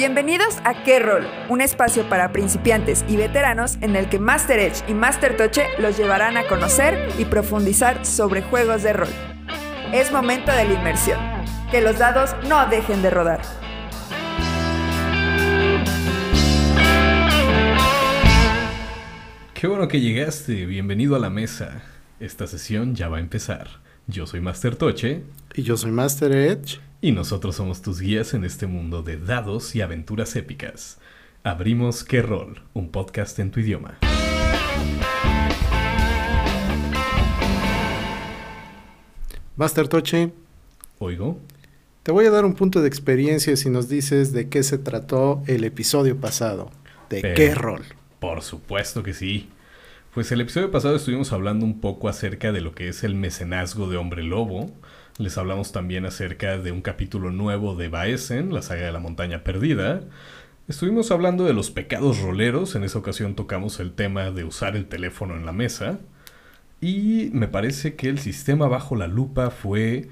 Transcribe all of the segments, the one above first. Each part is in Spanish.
Bienvenidos a Qué Rol, un espacio para principiantes y veteranos en el que Master Edge y Master Toche los llevarán a conocer y profundizar sobre juegos de rol. Es momento de la inmersión. Que los dados no dejen de rodar. Qué bueno que llegaste, bienvenido a la mesa. Esta sesión ya va a empezar. Yo soy Master Toche. Y yo soy Master Edge. Y nosotros somos tus guías en este mundo de dados y aventuras épicas. Abrimos Qué Rol, un podcast en tu idioma. Master Toche. Oigo. Te voy a dar un punto de experiencia si nos dices de qué se trató el episodio pasado. ¿De qué rol? Por supuesto que sí. Pues el episodio pasado estuvimos hablando un poco acerca de lo que es el mecenazgo de Hombre Lobo. Les hablamos también acerca de un capítulo nuevo de Baesen, la saga de la montaña perdida. Estuvimos hablando de los pecados roleros, en esa ocasión tocamos el tema de usar el teléfono en la mesa. Y me parece que el sistema bajo la lupa fue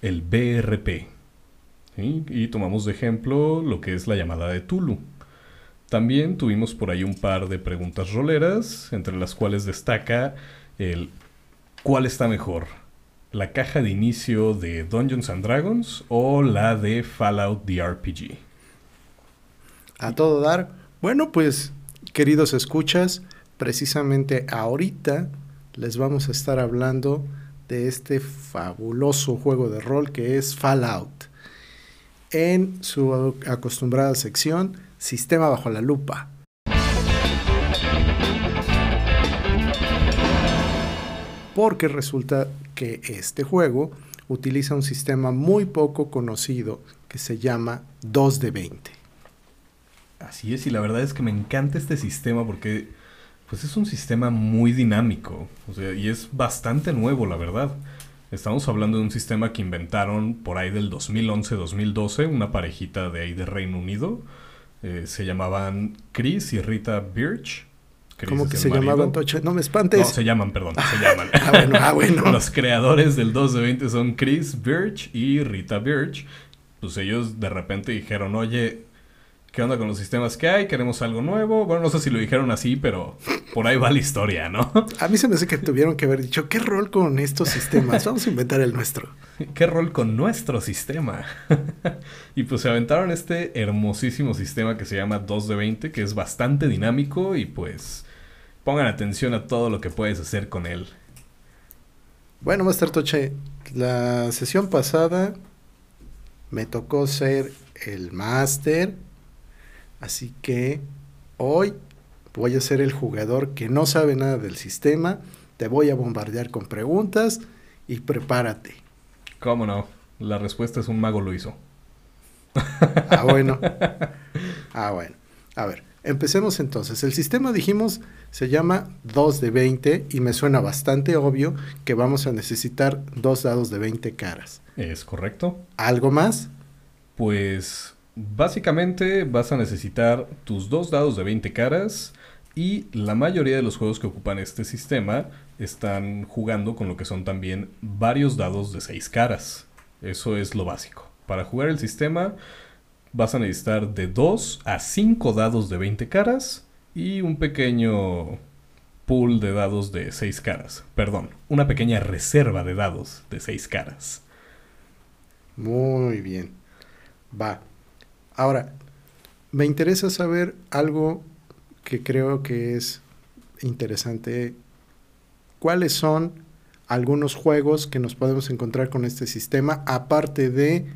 el BRP. Y tomamos de ejemplo lo que es la llamada de Tulu. También tuvimos por ahí un par de preguntas roleras, entre las cuales destaca el ¿cuál está mejor? ¿La caja de inicio de Dungeons and Dragons o la de Fallout the RPG? A todo dar. Bueno, pues, queridos escuchas, precisamente ahorita les vamos a estar hablando de este fabuloso juego de rol que es Fallout. En su acostumbrada sección, Sistema bajo la lupa. Porque resulta que este juego utiliza un sistema muy poco conocido que se llama 2 de 20. Así es, y la verdad es que me encanta este sistema porque pues es un sistema muy dinámico, o sea, y es bastante nuevo, la verdad. Estamos hablando de un sistema que inventaron por ahí del 2011-2012, una parejita de ahí de Reino Unido. Eh, se llamaban Chris y Rita Birch. ¿Cómo que se llamaban, Tocha? No me espantes. No, se llaman, perdón, se llaman. ah, bueno, ah, bueno. Los creadores del 2 de 20 son Chris Birch y Rita Birch. Pues ellos de repente dijeron, oye, ¿qué onda con los sistemas que hay? Queremos algo nuevo. Bueno, no sé si lo dijeron así, pero por ahí va la historia, ¿no? A mí se me hace que tuvieron que haber dicho, ¿qué rol con estos sistemas? Vamos a inventar el nuestro. ¿Qué rol con nuestro sistema? y pues se aventaron este hermosísimo sistema que se llama 2 de 20, que es bastante dinámico y pues pongan atención a todo lo que puedes hacer con él. Bueno, Master Toche, la sesión pasada me tocó ser el máster, así que hoy voy a ser el jugador que no sabe nada del sistema, te voy a bombardear con preguntas y prepárate. ¿Cómo no? La respuesta es un mago lo hizo. Ah, bueno. Ah, bueno. A ver, empecemos entonces. El sistema, dijimos, se llama 2 de 20 y me suena bastante obvio que vamos a necesitar dos dados de 20 caras. ¿Es correcto? ¿Algo más? Pues básicamente vas a necesitar tus dos dados de 20 caras y la mayoría de los juegos que ocupan este sistema están jugando con lo que son también varios dados de 6 caras. Eso es lo básico. Para jugar el sistema vas a necesitar de 2 a 5 dados de 20 caras y un pequeño pool de dados de 6 caras. Perdón, una pequeña reserva de dados de 6 caras. Muy bien. Va. Ahora, me interesa saber algo que creo que es interesante. ¿Cuáles son algunos juegos que nos podemos encontrar con este sistema aparte de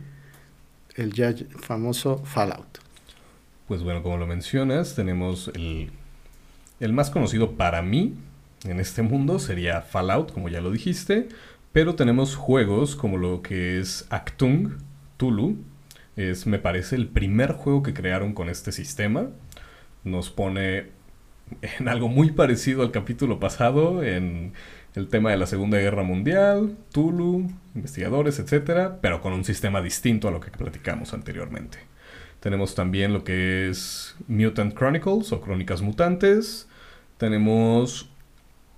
el ya famoso Fallout? Pues bueno, como lo mencionas, tenemos el, el más conocido para mí en este mundo sería Fallout, como ya lo dijiste, pero tenemos juegos como lo que es Actung, Tulu, es me parece el primer juego que crearon con este sistema. Nos pone en algo muy parecido al capítulo pasado, en el tema de la Segunda Guerra Mundial, Tulu, investigadores, etcétera, pero con un sistema distinto a lo que platicamos anteriormente. Tenemos también lo que es Mutant Chronicles o Crónicas Mutantes. Tenemos.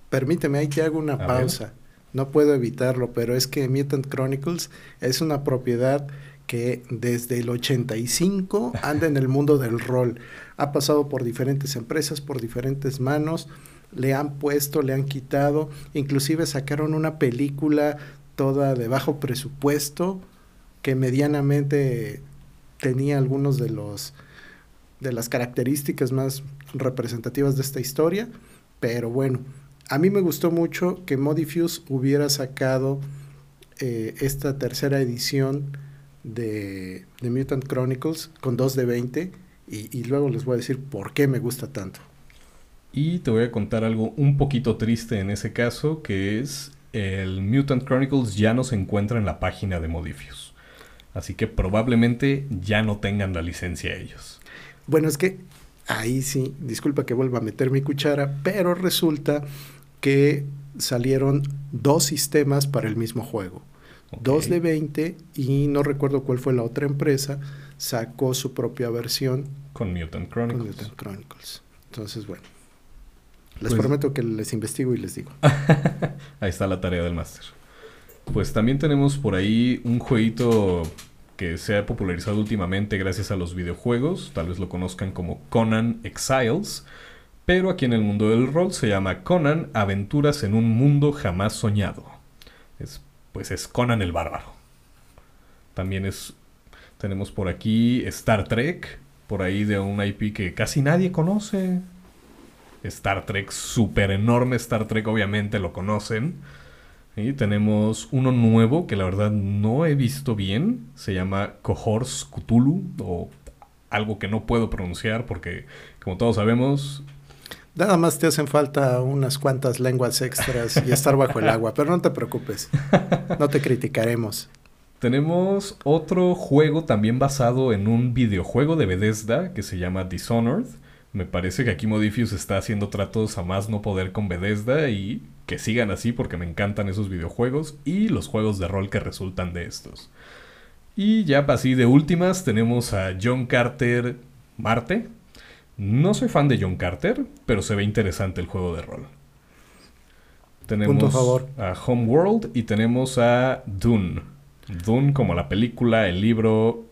Permíteme, ahí te hago una pausa. No puedo evitarlo, pero es que Mutant Chronicles es una propiedad que desde el 85 anda en el mundo del rol. Ha pasado por diferentes empresas, por diferentes manos, le han puesto, le han quitado, inclusive sacaron una película toda de bajo presupuesto que medianamente tenía algunos de los de las características más representativas de esta historia, pero bueno, a mí me gustó mucho que Modifuse hubiera sacado eh, esta tercera edición de, de, Mutant Chronicles con 2 de 20 y, y luego les voy a decir por qué me gusta tanto. Y te voy a contar algo un poquito triste en ese caso, que es el Mutant Chronicles ya no se encuentra en la página de Modifuse. Así que probablemente ya no tengan la licencia ellos. Bueno, es que ahí sí, disculpa que vuelva a meter mi cuchara, pero resulta que salieron dos sistemas para el mismo juego. Dos de 20 y no recuerdo cuál fue la otra empresa, sacó su propia versión. Con Mutant Chronicles. Con Mutant Chronicles. Entonces, bueno. Les pues, prometo que les investigo y les digo. ahí está la tarea del máster. Pues también tenemos por ahí un jueguito que se ha popularizado últimamente gracias a los videojuegos. Tal vez lo conozcan como Conan Exiles. Pero aquí en el mundo del rol se llama Conan Aventuras en un mundo jamás soñado. Es, pues es Conan el Bárbaro. También es. Tenemos por aquí Star Trek. Por ahí de un IP que casi nadie conoce. Star Trek, súper enorme Star Trek, obviamente lo conocen. Y tenemos uno nuevo que la verdad no he visto bien. Se llama Cohors Cthulhu o algo que no puedo pronunciar porque, como todos sabemos... Nada más te hacen falta unas cuantas lenguas extras y estar bajo el agua, pero no te preocupes, no te criticaremos. Tenemos otro juego también basado en un videojuego de Bethesda que se llama Dishonored. Me parece que aquí Modifius está haciendo tratos a más no poder con Bethesda y que sigan así porque me encantan esos videojuegos y los juegos de rol que resultan de estos. Y ya así de últimas tenemos a John Carter Marte. No soy fan de John Carter, pero se ve interesante el juego de rol. Tenemos favor. a Homeworld y tenemos a Dune. Dune como la película, el libro,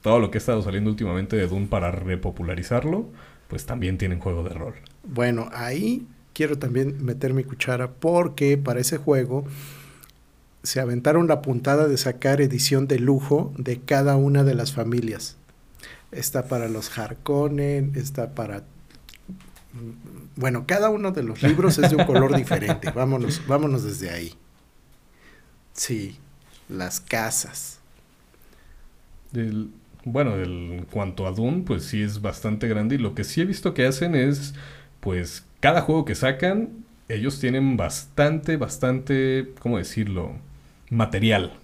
todo lo que ha estado saliendo últimamente de Dune para repopularizarlo pues también tienen juego de rol. Bueno, ahí quiero también meter mi cuchara porque para ese juego se aventaron la puntada de sacar edición de lujo de cada una de las familias. Está para los Harkonnen, está para... Bueno, cada uno de los libros es de un color diferente. Vámonos, vámonos desde ahí. Sí, las casas. Del, bueno, en cuanto a Doom, pues sí es bastante grande. Y lo que sí he visto que hacen es, pues, cada juego que sacan, ellos tienen bastante, bastante, ¿cómo decirlo? Material.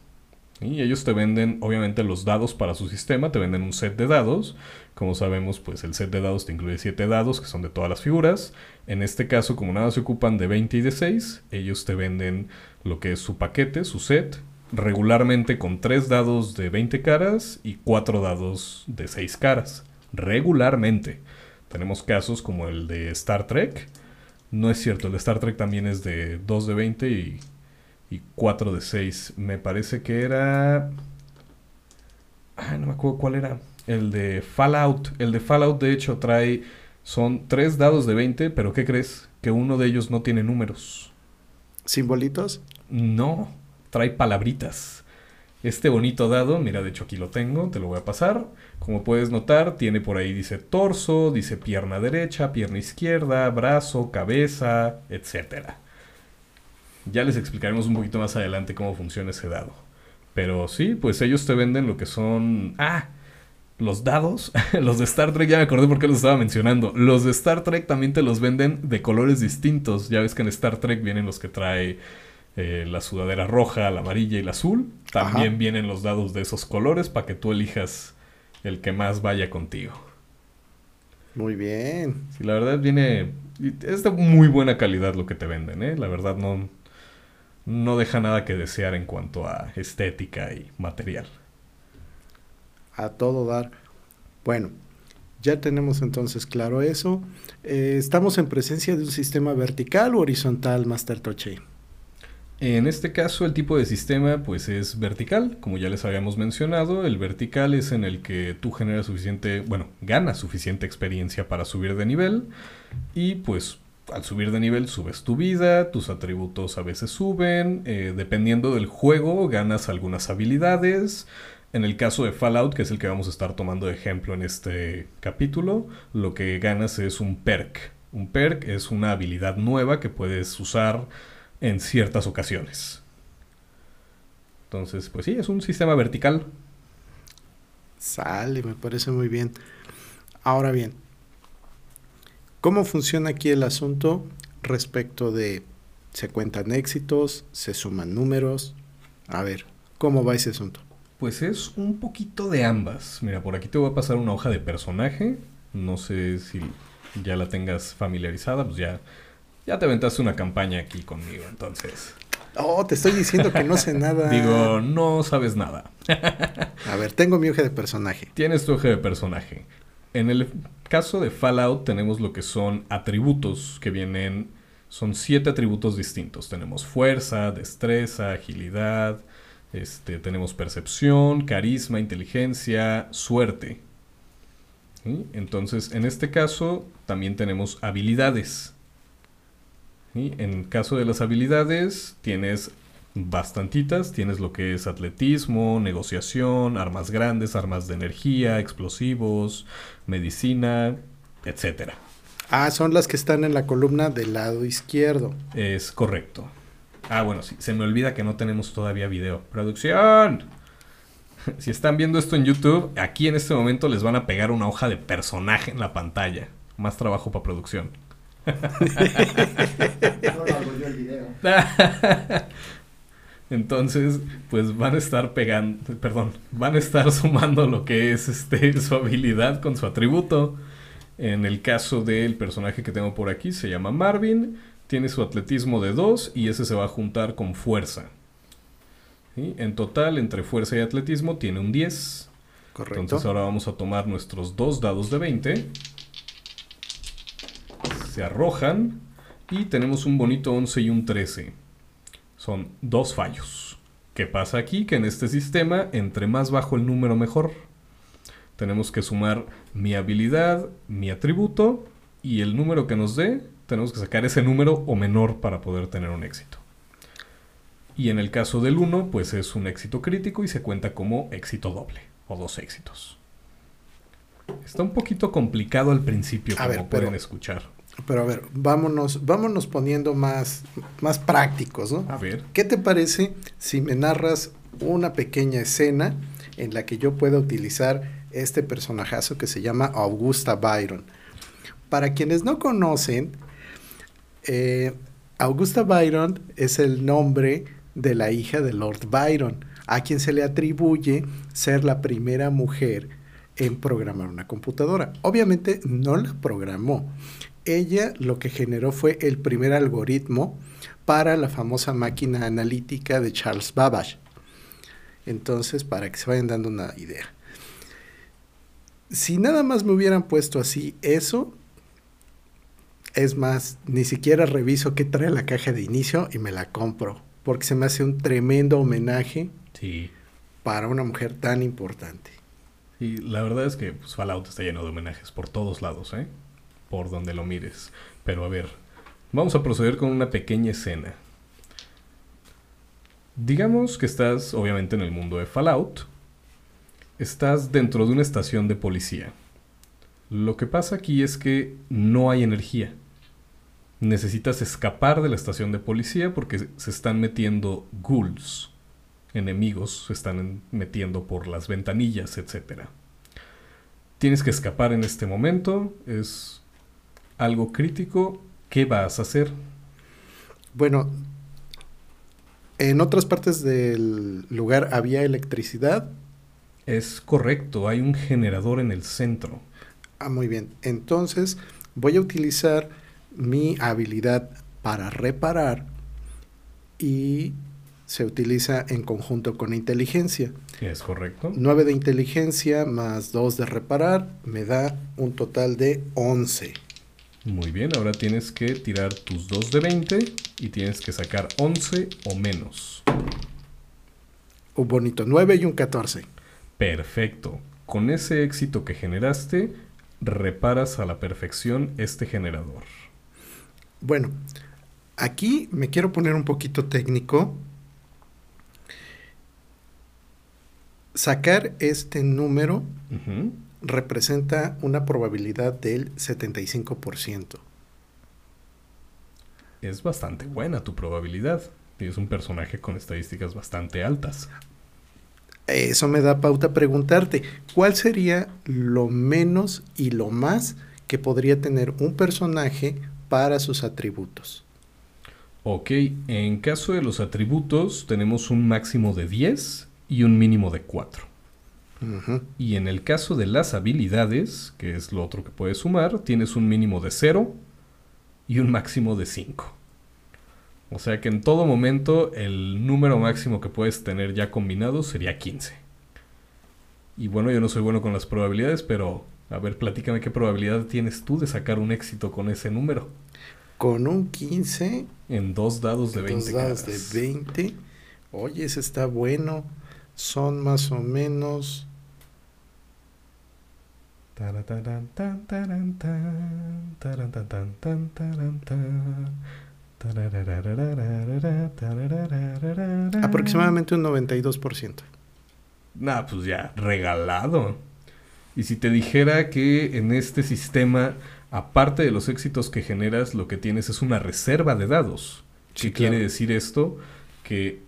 Y ellos te venden, obviamente, los dados para su sistema, te venden un set de dados. Como sabemos, pues el set de dados te incluye 7 dados, que son de todas las figuras. En este caso, como nada se ocupan de 20 y de 6, ellos te venden lo que es su paquete, su set, regularmente con 3 dados de 20 caras y 4 dados de 6 caras. Regularmente. Tenemos casos como el de Star Trek. No es cierto, el de Star Trek también es de 2 de 20 y, y 4 de 6. Me parece que era... Ay, no me acuerdo cuál era. El de Fallout. El de Fallout de hecho trae... Son 3 dados de 20, pero ¿qué crees? Que uno de ellos no tiene números. ¿Simbolitos? No trae palabritas. Este bonito dado, mira, de hecho aquí lo tengo, te lo voy a pasar. Como puedes notar, tiene por ahí dice torso, dice pierna derecha, pierna izquierda, brazo, cabeza, etc. Ya les explicaremos un poquito más adelante cómo funciona ese dado. Pero sí, pues ellos te venden lo que son... Ah, los dados, los de Star Trek, ya me acordé por qué los estaba mencionando. Los de Star Trek también te los venden de colores distintos. Ya ves que en Star Trek vienen los que trae eh, la sudadera roja, la amarilla y la azul. También vienen los dados de esos colores para que tú elijas el que más vaya contigo. Muy bien. Sí, la verdad viene... Es de muy buena calidad lo que te venden, ¿eh? La verdad no, no deja nada que desear en cuanto a estética y material. A todo dar. Bueno, ya tenemos entonces claro eso. Eh, ¿Estamos en presencia de un sistema vertical o horizontal, Master Toche? En este caso el tipo de sistema pues es vertical, como ya les habíamos mencionado, el vertical es en el que tú generas suficiente, bueno, ganas suficiente experiencia para subir de nivel y pues al subir de nivel subes tu vida, tus atributos a veces suben, eh, dependiendo del juego ganas algunas habilidades. En el caso de Fallout, que es el que vamos a estar tomando de ejemplo en este capítulo, lo que ganas es un perk. Un perk es una habilidad nueva que puedes usar en ciertas ocasiones. Entonces, pues sí, es un sistema vertical. Sale, me parece muy bien. Ahora bien, ¿Cómo funciona aquí el asunto respecto de se cuentan éxitos, se suman números? A ver, ¿cómo va ese asunto? Pues es un poquito de ambas. Mira, por aquí te voy a pasar una hoja de personaje. No sé si ya la tengas familiarizada, pues ya, ya te aventaste una campaña aquí conmigo, entonces. Oh, te estoy diciendo que no sé nada. Digo, no sabes nada. A ver, tengo mi hoja de personaje. Tienes tu hoja de personaje. En el caso de Fallout tenemos lo que son atributos que vienen, son siete atributos distintos. Tenemos fuerza, destreza, agilidad, este, tenemos percepción, carisma, inteligencia, suerte. Entonces, en este caso también tenemos habilidades. En el caso de las habilidades, tienes bastantitas. Tienes lo que es atletismo, negociación, armas grandes, armas de energía, explosivos, medicina, etcétera. Ah, son las que están en la columna del lado izquierdo. Es correcto. Ah, bueno, sí, se me olvida que no tenemos todavía video. Producción. Si están viendo esto en YouTube, aquí en este momento les van a pegar una hoja de personaje en la pantalla. Más trabajo para producción. Entonces, pues van a estar pegando, perdón, van a estar sumando lo que es este su habilidad con su atributo. En el caso del personaje que tengo por aquí, se llama Marvin, tiene su atletismo de 2 y ese se va a juntar con fuerza. En total, entre fuerza y atletismo, tiene un 10. Correcto. Entonces ahora vamos a tomar nuestros dos dados de 20. Se arrojan y tenemos un bonito 11 y un 13 son dos fallos. ¿Qué pasa aquí? Que en este sistema, entre más bajo el número mejor. Tenemos que sumar mi habilidad, mi atributo y el número que nos dé, tenemos que sacar ese número o menor para poder tener un éxito. Y en el caso del 1, pues es un éxito crítico y se cuenta como éxito doble o dos éxitos. Está un poquito complicado al principio, como pueden escuchar. Pero a ver, vámonos, vámonos poniendo más, más prácticos, ¿no? A ver. ¿Qué te parece si me narras una pequeña escena en la que yo pueda utilizar este personajazo que se llama Augusta Byron? Para quienes no conocen, eh, Augusta Byron es el nombre de la hija de Lord Byron, a quien se le atribuye ser la primera mujer en programar una computadora. Obviamente no la programó, ella lo que generó fue el primer algoritmo para la famosa máquina analítica de Charles Babbage. Entonces, para que se vayan dando una idea. Si nada más me hubieran puesto así eso, es más, ni siquiera reviso qué trae la caja de inicio y me la compro, porque se me hace un tremendo homenaje para una mujer tan importante. Y la verdad es que pues, Fallout está lleno de homenajes por todos lados, ¿eh? por donde lo mires. Pero a ver, vamos a proceder con una pequeña escena. Digamos que estás obviamente en el mundo de Fallout. Estás dentro de una estación de policía. Lo que pasa aquí es que no hay energía. Necesitas escapar de la estación de policía porque se están metiendo ghouls. Enemigos se están metiendo por las ventanillas, etc. Tienes que escapar en este momento. Es algo crítico, ¿qué vas a hacer? Bueno, en otras partes del lugar había electricidad. Es correcto, hay un generador en el centro. Ah, muy bien. Entonces voy a utilizar mi habilidad para reparar y se utiliza en conjunto con inteligencia. Es correcto. 9 de inteligencia más 2 de reparar me da un total de 11. Muy bien, ahora tienes que tirar tus 2 de 20 y tienes que sacar 11 o menos. Un bonito 9 y un 14. Perfecto. Con ese éxito que generaste, reparas a la perfección este generador. Bueno, aquí me quiero poner un poquito técnico. Sacar este número representa una probabilidad del 75%. Es bastante buena tu probabilidad. Tienes un personaje con estadísticas bastante altas. Eso me da pauta a preguntarte, ¿cuál sería lo menos y lo más que podría tener un personaje para sus atributos? Ok, en caso de los atributos tenemos un máximo de 10 y un mínimo de 4. Ujú. Y en el caso de las habilidades, que es lo otro que puedes sumar, tienes un mínimo de 0 y un máximo de 5. O sea que en todo momento el número máximo que puedes tener ya combinado sería 15. Y bueno, yo no soy bueno con las probabilidades, pero a ver, platícame qué probabilidad tienes tú de sacar un éxito con ese número. Con un 15, En dos dados de 20 dos dados caras. de 20. Oye, ese está bueno. Son más o menos aproximadamente un 92%. Nah, pues ya, regalado. Y si te dijera que en este sistema, aparte de los éxitos que generas, lo que tienes es una reserva de dados. Sí, ¿Qué quiere decir esto? Que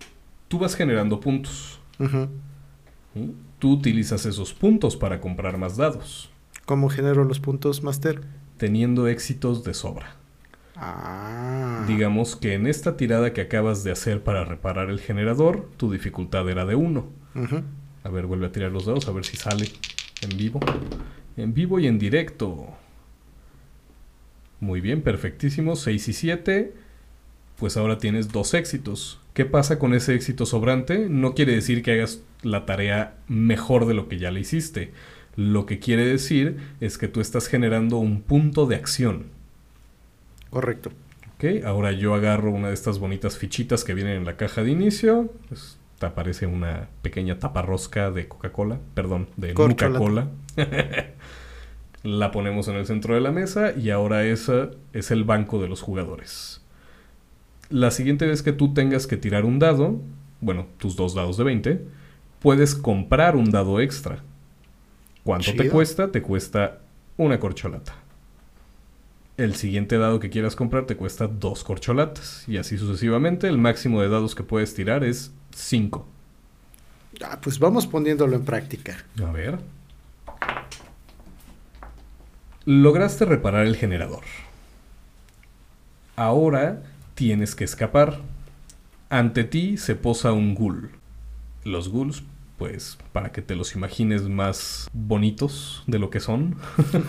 tú vas generando puntos. ¿Sí? Tú utilizas esos puntos para comprar más dados, ¿Cómo genero los puntos, Master? teniendo éxitos de sobra. Ah. Digamos que en esta tirada que acabas de hacer para reparar el generador, tu dificultad era de 1. Ujú. A ver, vuelve a tirar los dados, a ver si sale en vivo. En vivo y en directo. Muy bien, perfectísimo. 6 y 7. Pues ahora tienes dos éxitos. ¿Qué pasa con ese éxito sobrante? No quiere decir que hagas la tarea mejor de lo que ya le hiciste. Lo que quiere decir es que tú estás generando un punto de acción. Correcto. Ok, ahora yo agarro una de estas bonitas fichitas que vienen en la caja de inicio. Pues, te aparece una pequeña taparrosca de Coca-Cola, perdón, de. Coca-Cola. la ponemos en el centro de la mesa y ahora esa es el banco de los jugadores. La siguiente vez que tú tengas que tirar un dado, bueno, tus dos dados de 20, puedes comprar un dado extra. ¿Cuánto te cuesta? Te cuesta una corcholata. El siguiente dado que quieras comprar te cuesta dos corcholatas. Y así sucesivamente. El máximo de dados que puedes tirar es 5. Ah, pues vamos poniéndolo en práctica. A ver. Lograste reparar el generador. Ahora tienes que escapar. Ante ti se posa un ghoul. Los ghouls, pues, para que te los imagines más bonitos de lo que son,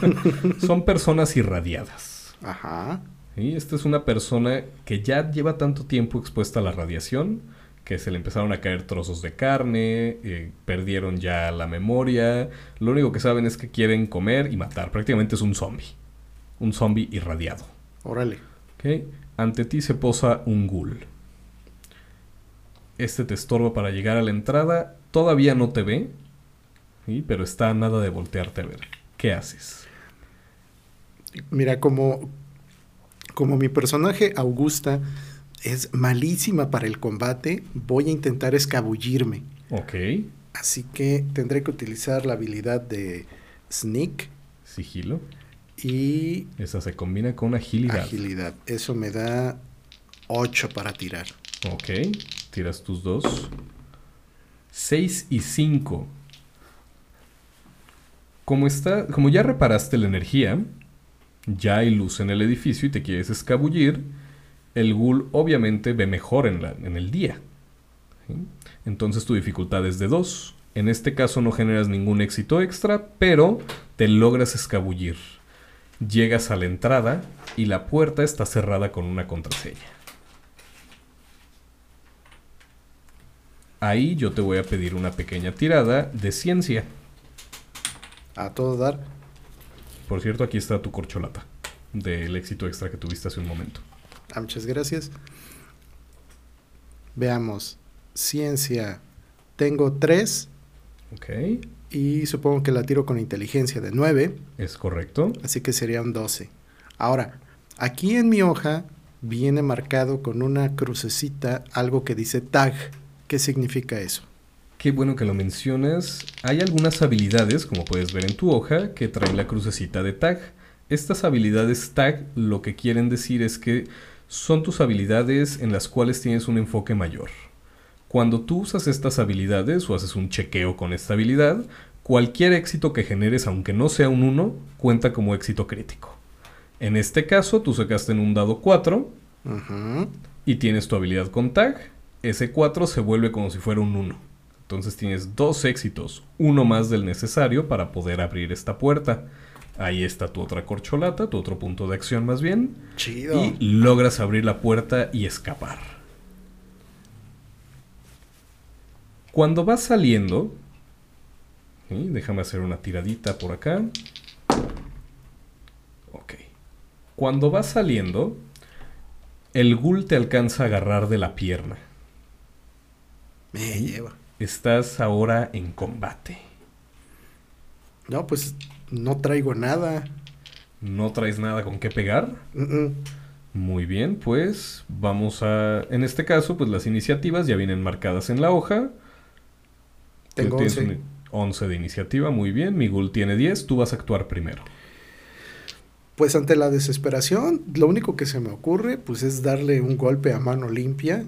son personas irradiadas. Ajá. ¿sí? Esta es una persona que ya lleva tanto tiempo expuesta a la radiación que se le empezaron a caer trozos de carne, eh, perdieron ya la memoria, lo único que saben es que quieren comer y matar, prácticamente es un zombie, un zombie irradiado. Órale. ¿ok? Ante ti se posa un ghoul. Este te estorba para llegar a la entrada, todavía no te ve, ¿sí? pero está a nada de voltearte a ver. ¿Qué haces? Mira, como, como mi personaje Augusta es malísima para el combate, voy a intentar escabullirme. Ok, Así que tendré que utilizar la habilidad de Sneak sigilo. Y Esa se combina con agilidad. agilidad. Eso me da 8 para tirar. Ok, tiras tus dos. 6 y 5. Como está, como ya reparaste la energía, ya hay luz en el edificio y te quieres escabullir, el ghoul obviamente ve mejor en, la- en el día. ¿sí? Entonces tu dificultad es de 2. En este caso no generas ningún éxito extra, pero te logras escabullir. Llegas a la entrada y la puerta está cerrada con una contraseña. Ahí yo te voy a pedir una pequeña tirada de ciencia. A todo dar. Por cierto, aquí está tu corcholata. del éxito extra que tuviste hace un momento. Ah, muchas gracias. Veamos. Ciencia. Tengo 3 Ok, y supongo que la tiro con inteligencia de 9, es correcto. así que sería un 12. Ahora, aquí en mi hoja viene marcado con una crucecita algo que dice tag. ¿Qué significa eso? Qué bueno que lo mencionas. Hay algunas habilidades, como puedes ver en tu hoja, que traen la crucecita de tag. Estas habilidades tag lo que quieren decir es que son tus habilidades en las cuales tienes un enfoque mayor. Cuando tú usas estas habilidades o haces un chequeo con esta habilidad, cualquier éxito que generes, aunque no sea un 1, cuenta como éxito crítico. En este caso, tú sacaste en un dado 4 Ujú. y tienes tu habilidad con tag, ese 4 se vuelve como si fuera un 1. Entonces tienes dos éxitos, uno más del necesario para poder abrir esta puerta. Ahí está tu otra corcholata, tu otro punto de acción más bien. Chido. Y logras abrir la puerta y escapar. Cuando vas saliendo, ¿sí? déjame hacer una tiradita por acá. Ok. Cuando vas saliendo, el ghoul te alcanza a agarrar de la pierna. Me lleva. Estás ahora en combate. No, pues no traigo nada. ¿No traes nada con qué pegar? Muy bien, pues vamos a... En este caso, pues las iniciativas ya vienen marcadas en la hoja. Tengo tienes 11. un- 11 de iniciativa, muy bien. Mi ghoul tiene 10, tú vas a actuar primero. Pues ante la desesperación, lo único que se me ocurre, pues es darle un golpe a mano limpia.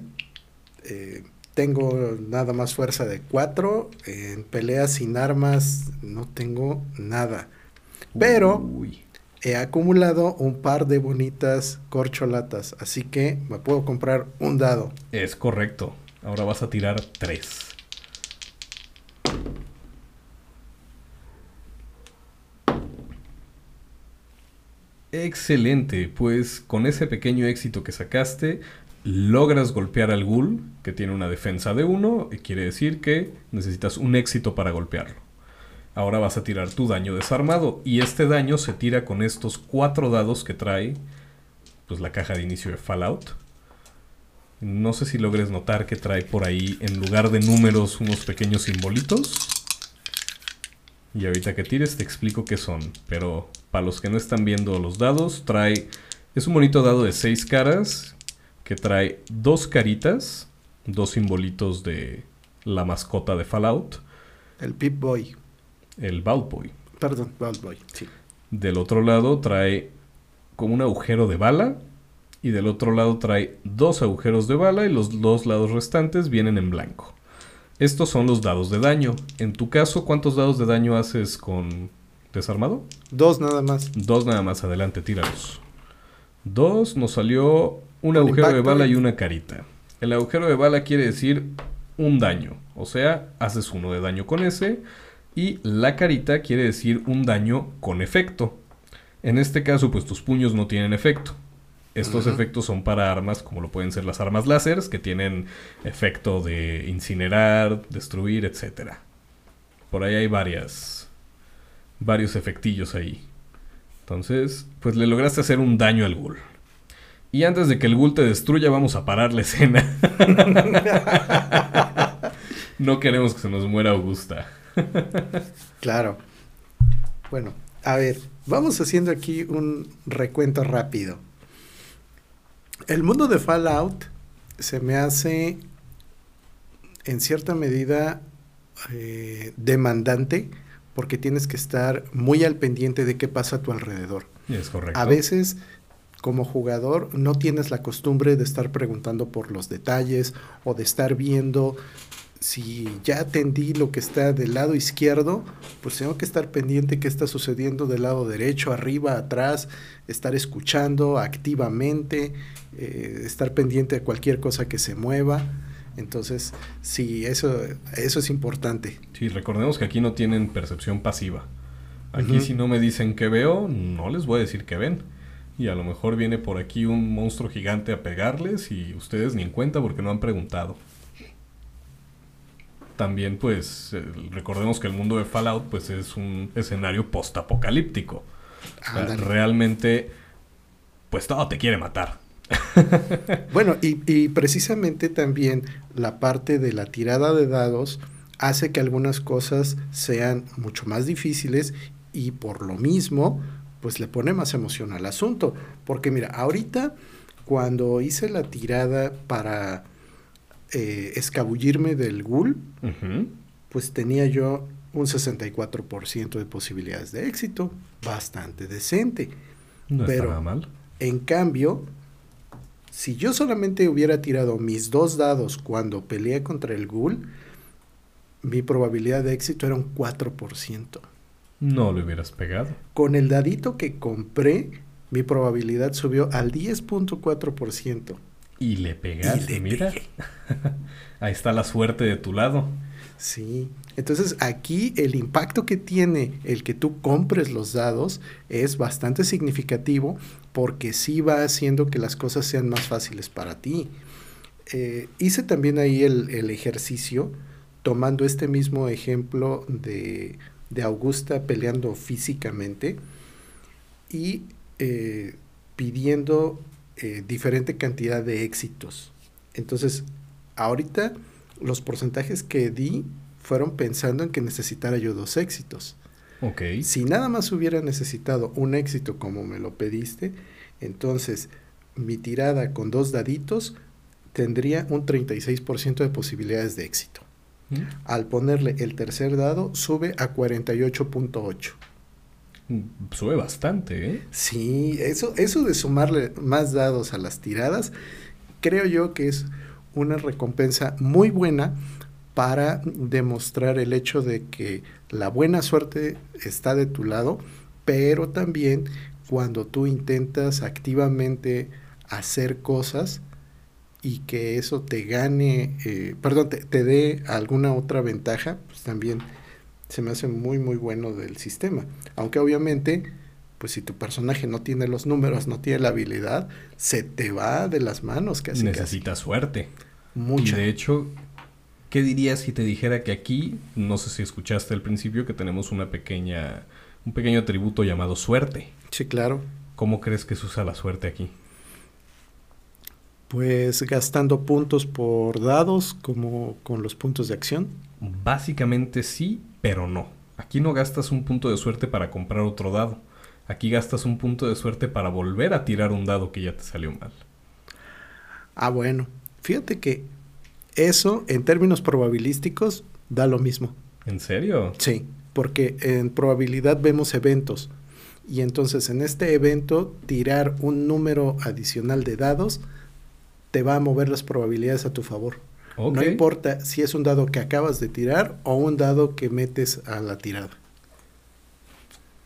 Eh, tengo nada más fuerza de 4. En peleas sin armas no tengo nada. Pero Uy, he acumulado un par de bonitas corcholatas. Así que me puedo comprar un dado. es correcto. Ahora vas a tirar 3. Excelente, pues con ese pequeño éxito que sacaste, logras golpear al ghoul, que tiene una defensa de 1, y quiere decir que necesitas un éxito para golpearlo. Ahora vas a tirar tu daño desarmado, y este daño se tira con estos cuatro dados que trae pues la caja de inicio de Fallout. No sé si logres notar que trae por ahí en lugar de números unos pequeños simbolitos. Y ahorita que tires te explico qué son. Pero para los que no están viendo los dados, trae... Es un bonito dado de seis caras que trae dos caritas, dos simbolitos de la mascota de Fallout, El Pip Boy. el Bald Boy. Perdón, Bald Boy. Sí. Del otro lado trae como un agujero de bala. Y del otro lado trae dos agujeros de bala y los dos lados restantes vienen en blanco. Estos son los dados de daño. En tu caso, ¿cuántos dados de daño haces con desarmado? Dos nada más. Dos nada más, adelante, tíralos. Dos, nos salió un agujero de bala de- y una carita. El agujero de bala quiere decir un daño, o sea, haces uno de daño con ese. Y la carita quiere decir un daño con efecto. En este caso, pues tus puños no tienen efecto. Estos efectos son para armas como lo pueden ser las armas láseres, que tienen efecto de incinerar, destruir, etc. Por ahí hay varias, varios efectillos ahí. Entonces, pues le lograste hacer un daño al ghoul. Y antes de que el ghoul te destruya, vamos a parar la escena. no queremos que se nos muera Augusta. Claro. Bueno, a ver, vamos haciendo aquí un recuento rápido. El mundo de Fallout se me hace en cierta medida eh, demandante porque tienes que estar muy al pendiente de qué pasa a tu alrededor. Es correcto. A veces, como jugador, no tienes la costumbre de estar preguntando por los detalles o de estar viendo si ya atendí lo que está del lado izquierdo, pues tengo que estar pendiente qué está sucediendo del lado derecho, arriba, atrás, estar escuchando activamente, eh, estar pendiente de cualquier cosa que se mueva. Entonces, sí, eso, eso es importante. Sí, recordemos que aquí no tienen percepción pasiva. Aquí si no me dicen que veo, no les voy a decir que ven. Y a lo mejor viene por aquí un monstruo gigante a pegarles y ustedes ni en cuenta porque no han preguntado. También pues eh, recordemos que el mundo de Fallout pues es un escenario post-apocalíptico. O sea, realmente pues todo te quiere matar. bueno, y, y, precisamente también la parte de la tirada de dados hace que algunas cosas sean mucho más difíciles y por lo mismo, pues le pone más emoción al asunto. Porque mira, ahorita cuando hice la tirada para eh, escabullirme del ghoul, pues tenía yo un 64% de posibilidades de éxito, bastante decente. No Pero, mal. En cambio, si yo solamente hubiera tirado mis dos dados cuando peleé contra el ghoul, mi probabilidad de éxito era un 4%. No lo hubieras pegado. Con el dadito que compré, mi probabilidad subió al 10.4%. Y le pegaste, mira. Ahí está la suerte de tu lado. Sí. Entonces aquí el impacto que tiene el que tú compres los dados es bastante significativo porque sí va haciendo que las cosas sean más fáciles para ti. Eh, hice también ahí el, el ejercicio tomando este mismo ejemplo de, Augusta peleando físicamente y eh, pidiendo eh, diferente cantidad de éxitos. Entonces, ahorita los porcentajes que di fueron pensando en que necesitara yo dos éxitos. Ok. Si nada más hubiera necesitado un éxito como me lo pediste, entonces mi tirada con dos daditos tendría un 36% de posibilidades de éxito. Al ponerle el tercer dado, sube a 48.8. Sube bastante, ¿eh? Sí, eso, eso de sumarle más dados a las tiradas, creo yo que es una recompensa muy buena para demostrar el hecho de que la buena suerte está de tu lado, pero también cuando tú intentas activamente hacer cosas, y que eso te gane, eh, perdón, te, dé alguna otra ventaja, pues también se me hace muy, muy bueno del sistema. Aunque obviamente, pues si tu personaje no tiene los números, no tiene la habilidad, se te va de las manos casi. Necesitas suerte. Mucha. Y de hecho, ¿qué dirías si te dijera que aquí, no sé si escuchaste al principio, que tenemos una pequeña, un pequeño atributo llamado suerte? Sí, claro. ¿Cómo crees que se usa la suerte aquí? Pues gastando puntos por dados como con los puntos de acción. Básicamente sí, pero no. Aquí no gastas un punto de suerte para comprar otro dado. Aquí gastas un punto de suerte para volver a tirar un dado que ya te salió mal. Ah, bueno. Fíjate que eso en términos probabilísticos da lo mismo. ¿En serio? Sí, porque en probabilidad vemos eventos. Y entonces en este evento tirar un número adicional de dados te va a mover las probabilidades a tu favor. No importa si es un dado que acabas de tirar o un dado que metes a la tirada.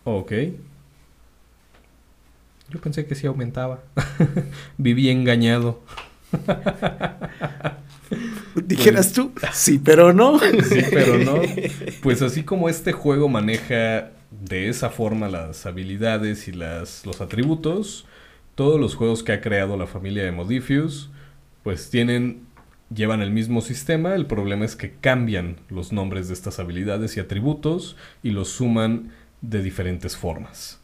Ok. Yo pensé que sí aumentaba. Viví engañado. Dijeras tú, sí, pero no. sí, pero no. Pues así como este juego maneja de esa forma las habilidades y las, los atributos, todos los juegos que ha creado la familia de Modifius, pues tienen, llevan el mismo sistema, el problema es que cambian los nombres de estas habilidades y atributos y los suman de diferentes formas.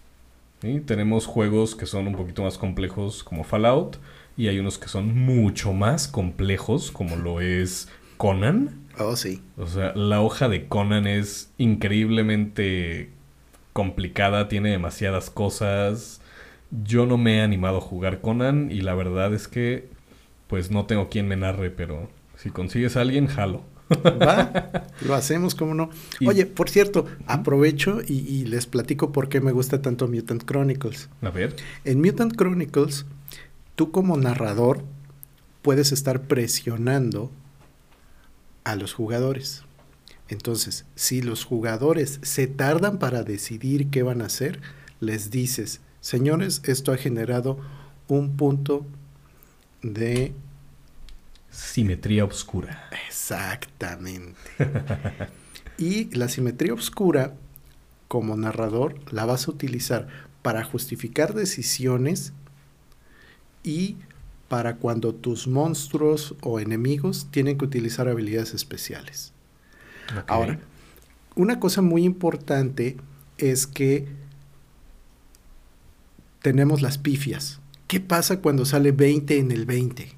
Tenemos juegos que son un poquito más complejos como Fallout y hay unos que son mucho más complejos como lo es Conan. Oh, sí. O sea, la hoja de Conan es increíblemente complicada, tiene demasiadas cosas. Yo no me he animado a jugar Conan y la verdad es que pues no tengo quien me narre, pero si consigues a alguien, jalo. Va, lo hacemos, como no. Oye, por cierto, aprovecho y, les platico por qué me gusta tanto Mutant Chronicles. A ver. En Mutant Chronicles, tú como narrador puedes estar presionando a los jugadores. Entonces, si los jugadores se tardan para decidir qué van a hacer, les dices, señores, esto ha generado un punto de simetría oscura. Exactamente. y la simetría oscura, como narrador, la vas a utilizar para justificar decisiones y para cuando tus monstruos o enemigos tienen que utilizar habilidades especiales. Ahora, una cosa muy importante es que tenemos las pifias ¿Qué pasa cuando sale 20 en el 20?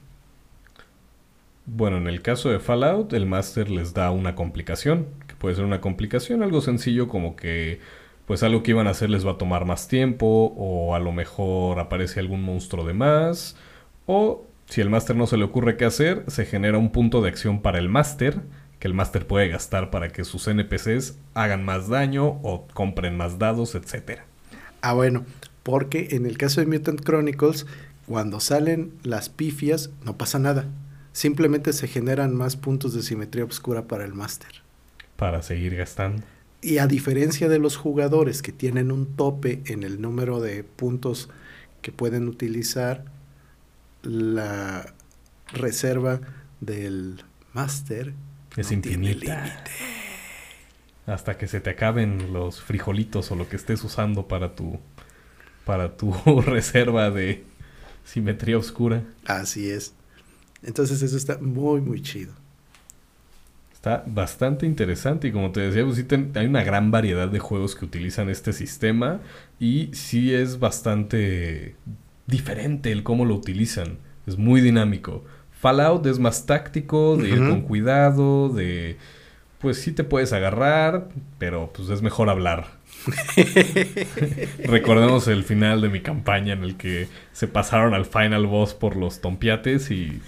Bueno, en el caso de Fallout, el Master les da una complicación, que puede ser una complicación, algo sencillo como que pues algo que iban a hacer les va a tomar más tiempo, o a lo mejor aparece algún monstruo de más, o si el Master no se le ocurre qué hacer, se genera un punto de acción para el Master, que el Master puede gastar para que sus NPCs hagan más daño o compren más dados, etc. Ah, bueno, porque en el caso de Mutant Chronicles, cuando salen las pifias, no pasa nada. Simplemente se generan más puntos de simetría oscura para el Master. Para seguir gastando. Y a diferencia de los jugadores que tienen un tope en el número de puntos que pueden utilizar, la reserva del máster es infinita. Hasta que se te acaben los frijolitos o lo que estés usando para tu para tu reserva de simetría oscura. Así es. Entonces eso está muy muy chido. Está bastante interesante y como te decía, pues hay una gran variedad de juegos que utilizan este sistema y sí es bastante diferente el cómo lo utilizan. Es muy dinámico. Fallout es más táctico, de ir con cuidado, de... Pues sí te puedes agarrar, pero pues es mejor hablar. Recordemos el final de mi campaña en el que se pasaron al final boss por los tompiates y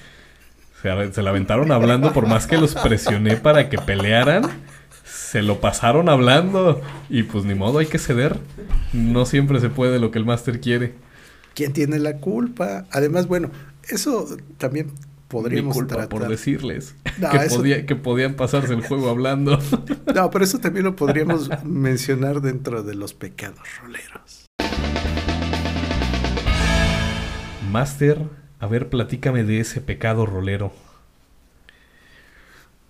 se, la aventaron hablando por más que los presioné para que pelearan. Se lo pasaron hablando y pues ni modo, hay que ceder. No siempre se puede lo que el máster quiere. ¿Quién tiene la culpa? Además, bueno, eso también podríamos Mi culpa por decirles que, que podían pasarse el juego hablando. no, pero eso también lo podríamos mencionar dentro de los pecados roleros. Master, a ver, platícame de ese pecado rolero.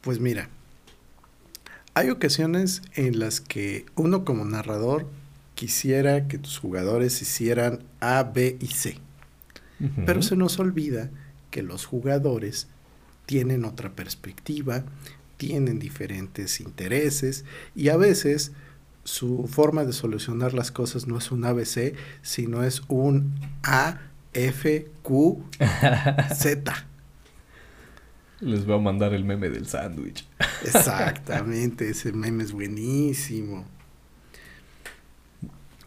Pues mira, hay ocasiones en las que uno como narrador quisiera que tus jugadores hicieran A, B y C. Pero se nos olvida que los jugadores tienen otra perspectiva, tienen diferentes intereses y a veces su forma de solucionar las cosas no es un ABC, sino es un A, F, Q, Z. Les voy a mandar el meme del sándwich. Exactamente, ese meme es buenísimo.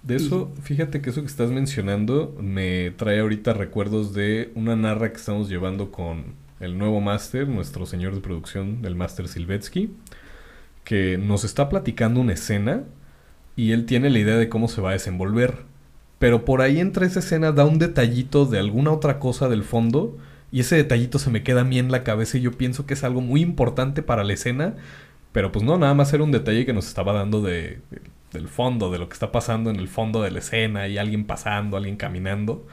De eso, fíjate que eso que estás mencionando me trae ahorita recuerdos de una narra que estamos llevando con el nuevo máster, nuestro señor de producción, el máster Silvetsky, que nos está platicando una escena y él tiene la idea de cómo se va a desenvolver. Pero por ahí entre esa escena da un detallito de alguna otra cosa del fondo y ese detallito se me queda a mí en la cabeza y yo pienso que es algo muy importante para la escena, pero pues no, nada más era un detalle que nos estaba dando de del fondo, de lo que está pasando en el fondo de la escena y alguien pasando, alguien caminando.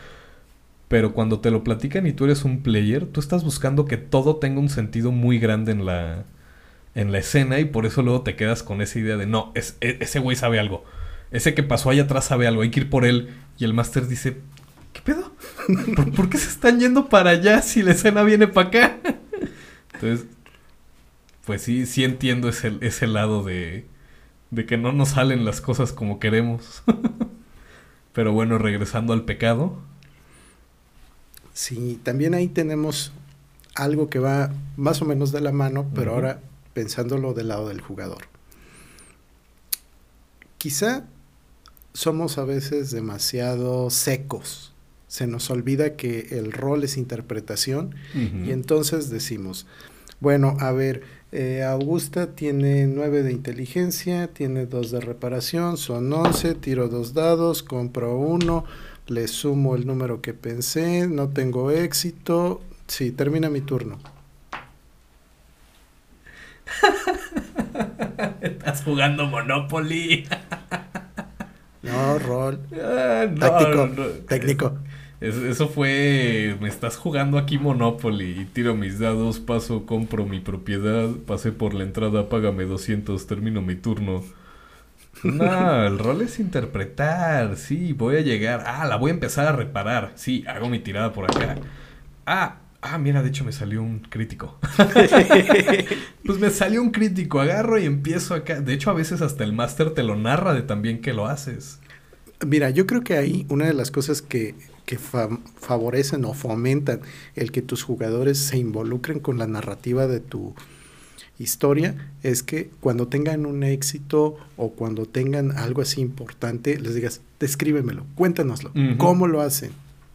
Pero cuando te lo platican y tú eres un player, tú estás buscando que todo tenga un sentido muy grande en la, en la escena y por eso luego te quedas con esa idea de no, es, e, ese güey sabe algo. Ese que pasó allá atrás sabe algo, hay que ir por él. Y el máster dice, ¿qué pedo? ¿Por, qué se están yendo para allá si la escena viene para acá? Entonces, pues sí, sí entiendo ese, ese lado de, de que no nos salen las cosas como queremos. Pero bueno, regresando al pecado. Sí, también ahí tenemos algo que va más o menos de la mano, pero ahora pensándolo del lado del jugador. Quizá somos a veces demasiado secos. Se nos olvida que el rol es interpretación y entonces decimos, bueno, a ver, eh, Augusta tiene 9 de inteligencia, tiene 2 de reparación, son 11, tiro dos dados, compro uno, le sumo el número que pensé, no tengo éxito. Sí, termina mi turno. Estás jugando Monopoly. no, rol. Ah, Táctico, técnico. Eso fue, me estás jugando aquí Monopoly y tiro mis dados, paso, compro mi propiedad, pasé por la entrada, págame 200, termino mi turno. No, el rol es interpretar, sí, voy a llegar, ah, la voy a empezar a reparar, sí, hago mi tirada por acá. Ah, ah, mira, de hecho me salió un crítico. pues me salió un crítico, agarro y empiezo acá. De hecho, a veces hasta el máster te lo narra de también que lo haces. Mira, yo creo que ahí una de las cosas que que favorecen o fomentan el que tus jugadores se involucren con la narrativa de tu historia es que cuando tengan un éxito o cuando tengan algo así importante, les digas, descríbemelo, cuéntanoslo, ¿cómo lo hacen?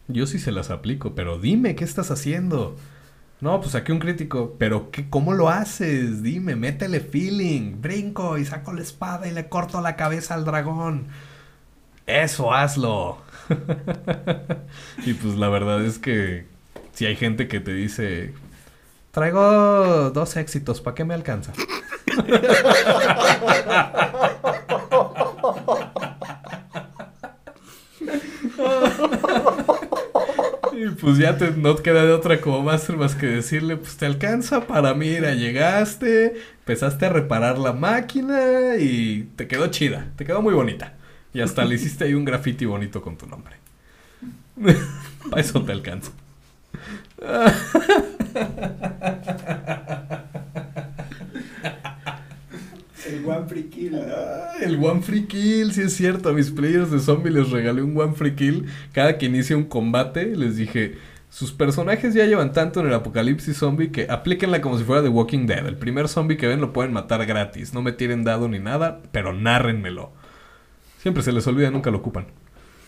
Yo sí se las aplico, pero dime, ¿qué estás haciendo? No, pues aquí un crítico, pero ¿qué, ¿cómo lo haces? Dime, métele feeling, brinco y saco la espada y le corto la cabeza al dragón. Eso, hazlo. y pues la verdad es que si hay gente que te dice, traigo dos éxitos, ¿para qué me alcanza? Y pues ya te, no te queda de otra como Master más que decirle, pues te alcanza para mira, llegaste, empezaste a reparar la máquina y te quedó chida, te quedó muy bonita. Y hasta le hiciste ahí un graffiti bonito con tu nombre. para eso te alcanza. El One Free Kill. Ah, el One Free Kill, sí es cierto. A mis players de zombie les regalé un One Free Kill. Cada que inicia un combate, les dije. Sus personajes ya llevan tanto en el apocalipsis zombie que aplíquenla como si fuera The Walking Dead. El primer zombie que ven lo pueden matar gratis. No me tiren dado ni nada, pero nárrenmelo. Siempre se les olvida, nunca lo ocupan.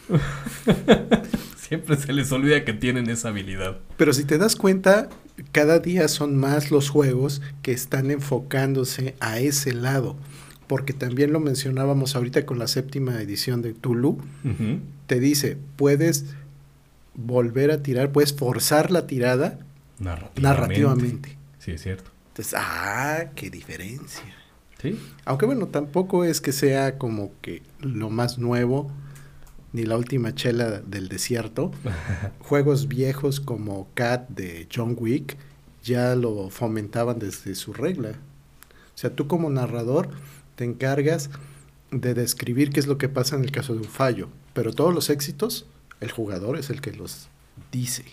Siempre se les olvida que tienen esa habilidad. Pero si te das cuenta, cada día son más los juegos que están enfocándose a ese lado. Porque también lo mencionábamos ahorita con la séptima edición de Tulu. Te dice, puedes volver a tirar, puedes forzar la tirada narrativamente. Sí, es cierto. Entonces, ah, qué diferencia. Sí. Aunque bueno, tampoco es que sea como que lo más nuevo ni la última chela del desierto. Juegos viejos como Cat de John Wick ya lo fomentaban desde su regla. O sea, tú como narrador te encargas de describir qué es lo que pasa en el caso de un fallo, pero todos los éxitos, el jugador es el que los dice.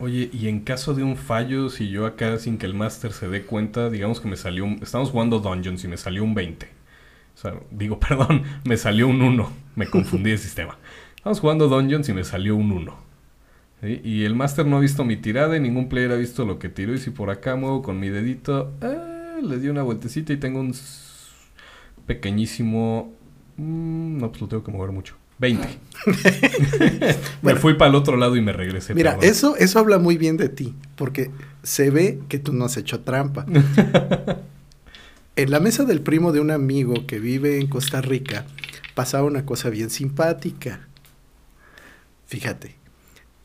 Oye, y en caso de un fallo, si yo acá sin que el máster se dé cuenta, digamos que me salió un... Estamos jugando Dungeons y me salió un 20 o sea, digo, perdón, me salió un 1. Me confundí de sistema. Estamos jugando Dungeons y me salió un 1. Y el máster no ha visto mi tirada y ningún player ha visto lo que tiró. Y si por acá muevo con mi dedito, eh, le di una vueltecita y tengo un pequeñísimo... Mm, no, pues lo tengo que mover mucho. 20. me fui para el otro lado y me regresé. Mira, eso, eso habla muy bien de ti, porque se ve que tú no has hecho trampa. En la mesa del primo de un amigo que vive en Costa Rica pasaba una cosa bien simpática. Fíjate,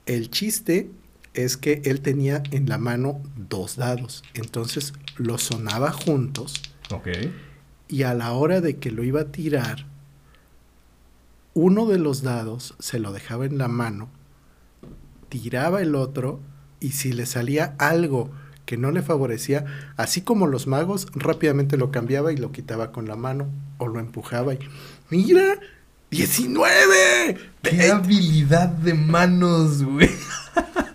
el chiste es que él tenía en la mano dos dados, entonces los sonaba juntos. Ok. Y a la hora de que lo iba a tirar, uno de los dados se lo dejaba en la mano, tiraba el otro y si le salía algo que no le favorecía, así como los magos, rápidamente lo cambiaba y lo quitaba con la mano o lo empujaba y mira, 19. ¡Qué habilidad de manos, güey!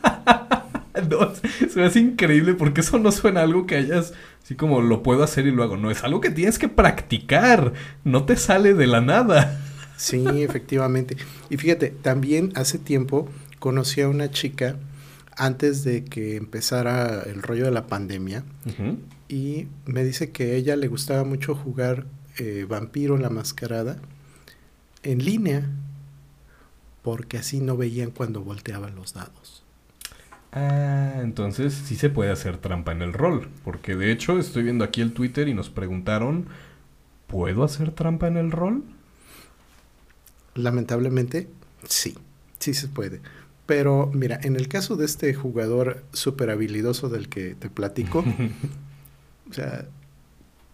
no, se hace increíble porque eso no suena algo que hayas así como lo puedo hacer y lo hago. No, es algo que tienes que practicar. No te sale de la nada. Sí, efectivamente. Y fíjate, también hace tiempo conocí a una chica antes de que empezara el rollo de la pandemia y me dice que a ella le gustaba mucho jugar eh, Vampiro la Mascarada en línea porque así no veían cuando volteaban los dados. Ah, entonces sí se puede hacer trampa en el rol, porque de hecho estoy viendo aquí el Twitter y nos preguntaron, ¿puedo hacer trampa en el rol? Lamentablemente, sí, sí se puede. Pero mira, en el caso de este jugador súper habilidoso del que te platico, o sea,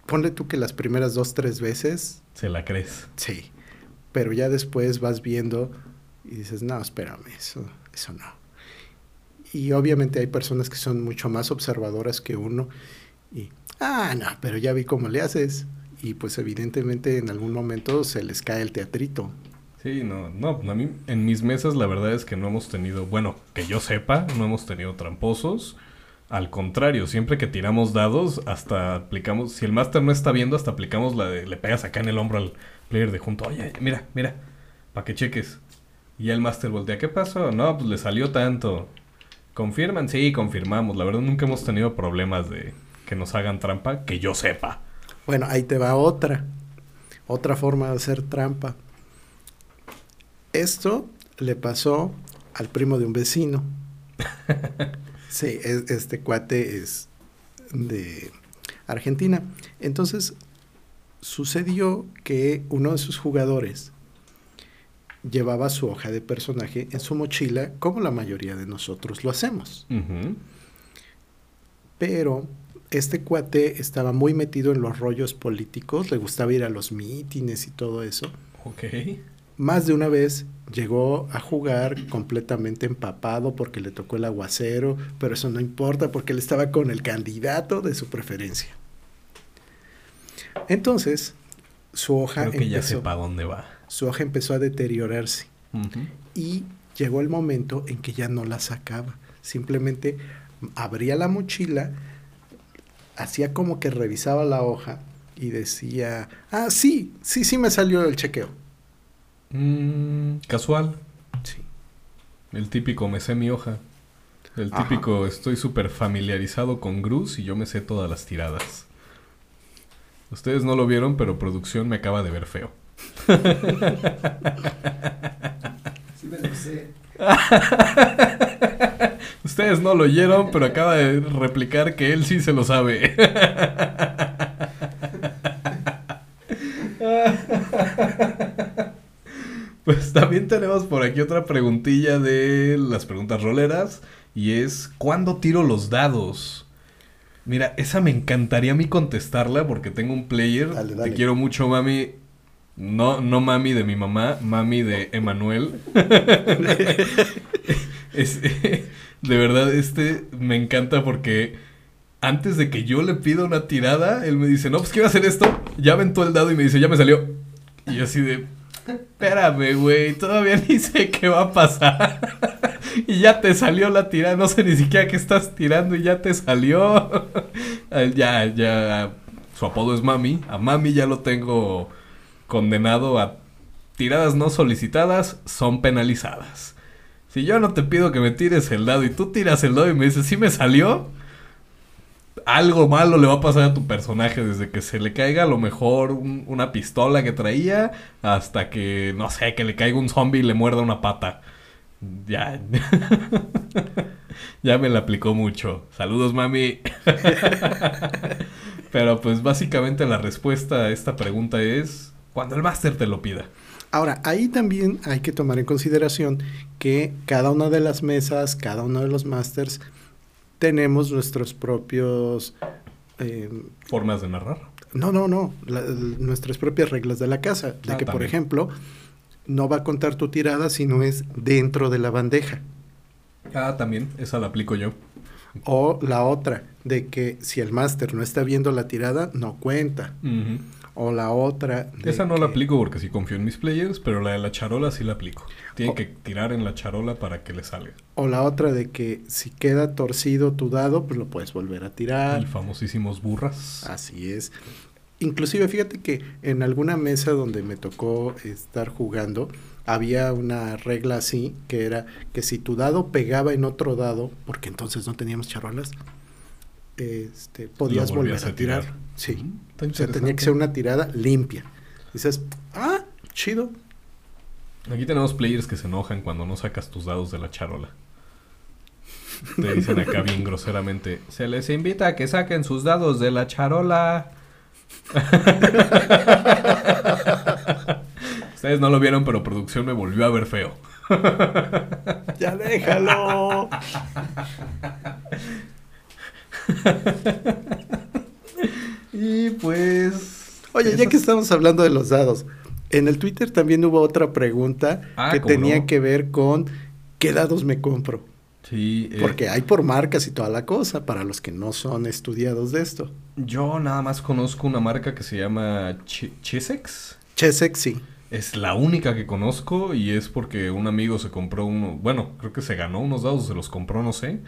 ponle tú que las primeras dos, tres veces... Se la crees. Sí, pero ya después vas viendo y dices, no, espérame, eso, eso no. Y obviamente hay personas que son mucho más observadoras que uno y, ah, no, pero ya vi cómo le haces. Y pues evidentemente en algún momento se les cae el teatrito. Sí, no, no, a mí en mis mesas la verdad es que no hemos tenido, bueno, que yo sepa, no hemos tenido tramposos. Al contrario, siempre que tiramos dados, hasta aplicamos, si el máster no está viendo, hasta aplicamos la de, le pegas acá en el hombro al player de junto, oye, mira, mira, para que cheques. Y el máster voltea, ¿qué pasó? No, pues le salió tanto. ¿Confirman? Sí, confirmamos. La verdad nunca hemos tenido problemas de que nos hagan trampa, que yo sepa. Bueno, ahí te va otra. Otra forma de hacer trampa. Esto le pasó al primo de un vecino. sí, es- este cuate es de Argentina. Entonces, sucedió que uno de sus jugadores llevaba su hoja de personaje en su mochila, como la mayoría de nosotros lo hacemos. Pero este cuate estaba muy metido en los rollos políticos, le gustaba ir a los mítines y todo eso. Ok. Más de una vez llegó a jugar completamente empapado porque le tocó el aguacero, pero eso no importa porque él estaba con el candidato de su preferencia. Entonces, su hoja, Creo que ya empezó, sepa dónde va. su hoja empezó a deteriorarse y llegó el momento en que ya no la sacaba. Simplemente abría la mochila, hacía como que revisaba la hoja y decía, ah, sí, sí, sí me salió el chequeo. Mm, casual. Sí. El típico me sé mi hoja. El Ajá. típico estoy súper familiarizado con Gruz y yo me sé todas las tiradas. Ustedes no lo vieron, pero producción me acaba de ver feo. Sí me lo sé. Ustedes no lo oyeron, pero acaba de replicar que él sí se lo sabe. también tenemos por aquí otra preguntilla de las preguntas roleras y es ¿cuándo tiro los dados? Mira, esa me encantaría a mí contestarla porque tengo un player. Dale, dale. Te quiero mucho, mami. No, no mami de mi mamá, mami de Emanuel. Es- de verdad, este me encanta porque antes de que yo le pida una tirada, él me dice, no, pues quiero hacer esto. Ya aventó el dado y me dice, ya me salió. Y así de, espérame, güey, todavía ni sé qué va a pasar. y ya te salió la tirada, no sé ni siquiera qué estás tirando y ya te salió. Ya, ya, su apodo es Mami. A Mami ya lo tengo condenado a tiradas no solicitadas, son penalizadas. Si yo no te pido que me tires el dado y tú tiras el dado y me dices, sí me salió, algo malo le va a pasar a tu personaje desde que se le caiga a lo mejor un- una pistola que traía hasta que, no sé, que le caiga un zombie y le muerda una pata. Ya. ya me la aplicó mucho. Saludos, mami. Pero pues básicamente la respuesta a esta pregunta es cuando el máster te lo pida. Ahora, ahí también hay que tomar en consideración que cada una de las mesas, cada uno de los masters, tenemos nuestros propios... eh, Formas de narrar. no, no, no, la- nuestras propias reglas de la casa. De Ah, que, por ejemplo, no va a contar tu tirada si no es dentro de la bandeja. Ah, también, esa la aplico yo. O la otra, de que si el máster no está viendo la tirada, no cuenta. O la otra... Esa no la aplico porque sí confío en mis players, pero la de la charola sí la aplico. Tiene Oh. que tirar en la charola para que le salga. O la otra de que si queda torcido tu dado, pues lo puedes volver a tirar. El famosísimos burras. Así es. Inclusive fíjate que en alguna mesa donde me tocó estar jugando, había una regla así, que era que si tu dado pegaba en otro dado, porque entonces no teníamos charolas, este, podías volver a, a tirar. tirar. Sí. Mm, O sea, tenía que ser una tirada limpia. Dices, ah, chido. Aquí tenemos players que se enojan cuando no sacas tus dados de la charola. Te dicen acá bien groseramente, se les invita a que saquen sus dados de la charola. Ustedes no lo vieron, pero producción me volvió a ver feo. Ya déjalo. Y pues... Oye, ya que estamos hablando de los dados, en el Twitter también hubo otra pregunta Ah, que ¿cómo tenía no? que ver con qué dados me compro. Sí, eh, Porque hay por marcas y toda la cosa para los que no son estudiados de esto. yo nada más conozco una marca que se llama Chi- Chisex. Chesek sí. Es la única que conozco y es porque un amigo se compró uno, bueno, creo que se ganó unos dados, se los compró, no sé,